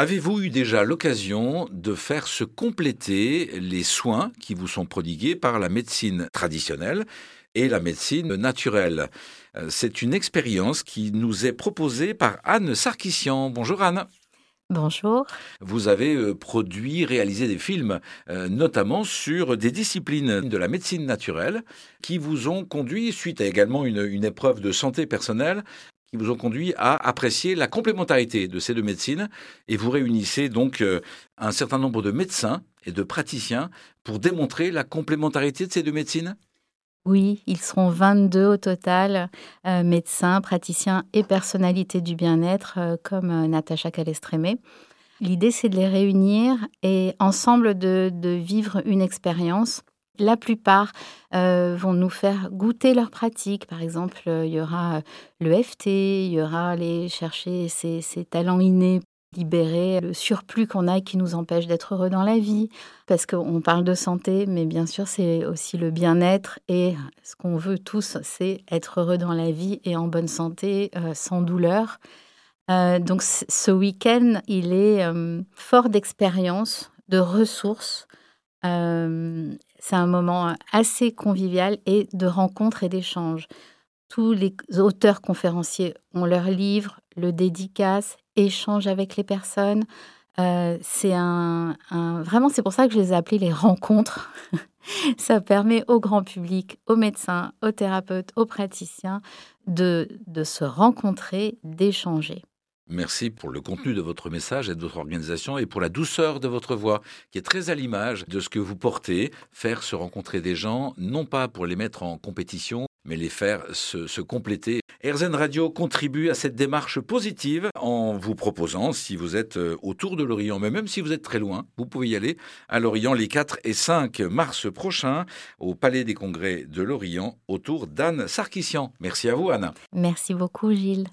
Avez-vous eu déjà l'occasion de faire se compléter les soins qui vous sont prodigués par la médecine traditionnelle et la médecine naturelle? Euh, C'est une expérience qui nous est proposée par Anne Sarkissian. Bonjour Anne. Bonjour. Vous avez euh, produit, réalisé des films, euh, notamment sur des disciplines de la médecine naturelle, qui vous ont conduit, suite à également une, une épreuve de santé personnelle, qui vous ont conduit à apprécier la complémentarité de ces deux médecines. Et vous réunissez donc euh, un certain nombre de médecins et de praticiens pour démontrer la complémentarité de ces deux médecines? Oui, ils seront 22 au total, euh, médecins, praticiens et personnalités du bien-être, euh, comme euh, Natacha Calestrémé. L'idée, c'est de les réunir et ensemble de, de vivre une expérience. La plupart vont nous faire goûter leurs pratiques. Par exemple, il y aura le FT, il y aura aller chercher ses, talents innés libérer le surplus qu'on a et qui nous empêche d'être heureux dans la vie. Parce qu'on parle de santé, mais bien sûr, c'est aussi le bien-être. Et ce qu'on veut tous, c'est être heureux dans la vie et en bonne santé, euh, sans douleur. Euh, donc ce week-end, il est euh, fort d'expérience, de ressources. C'est un moment assez convivial et de rencontres et d'échanges. Tous les auteurs conférenciers ont leurs livres, le dédicace, échangent avec les personnes. Euh, c'est un, vraiment, c'est pour ça que je les ai appelés les rencontres. ça permet au grand public, aux médecins, aux thérapeutes, aux praticiens de, de se rencontrer, d'échanger. Merci pour le contenu de votre message et de votre organisation et pour la douceur de votre voix qui est très à l'image de ce que vous portez, faire se rencontrer des gens, non pas pour les mettre en compétition, mais les faire se, compléter. RZN Radio contribue à cette démarche positive en vous proposant, si vous êtes euh, autour de l'Orient, mais même si vous êtes très loin, vous pouvez y aller à l'Orient les 4 et 5 mars prochains au Palais des Congrès de l'Orient autour d'Anne Sarkissian. Merci à vous, Anne. Merci beaucoup, Gilles.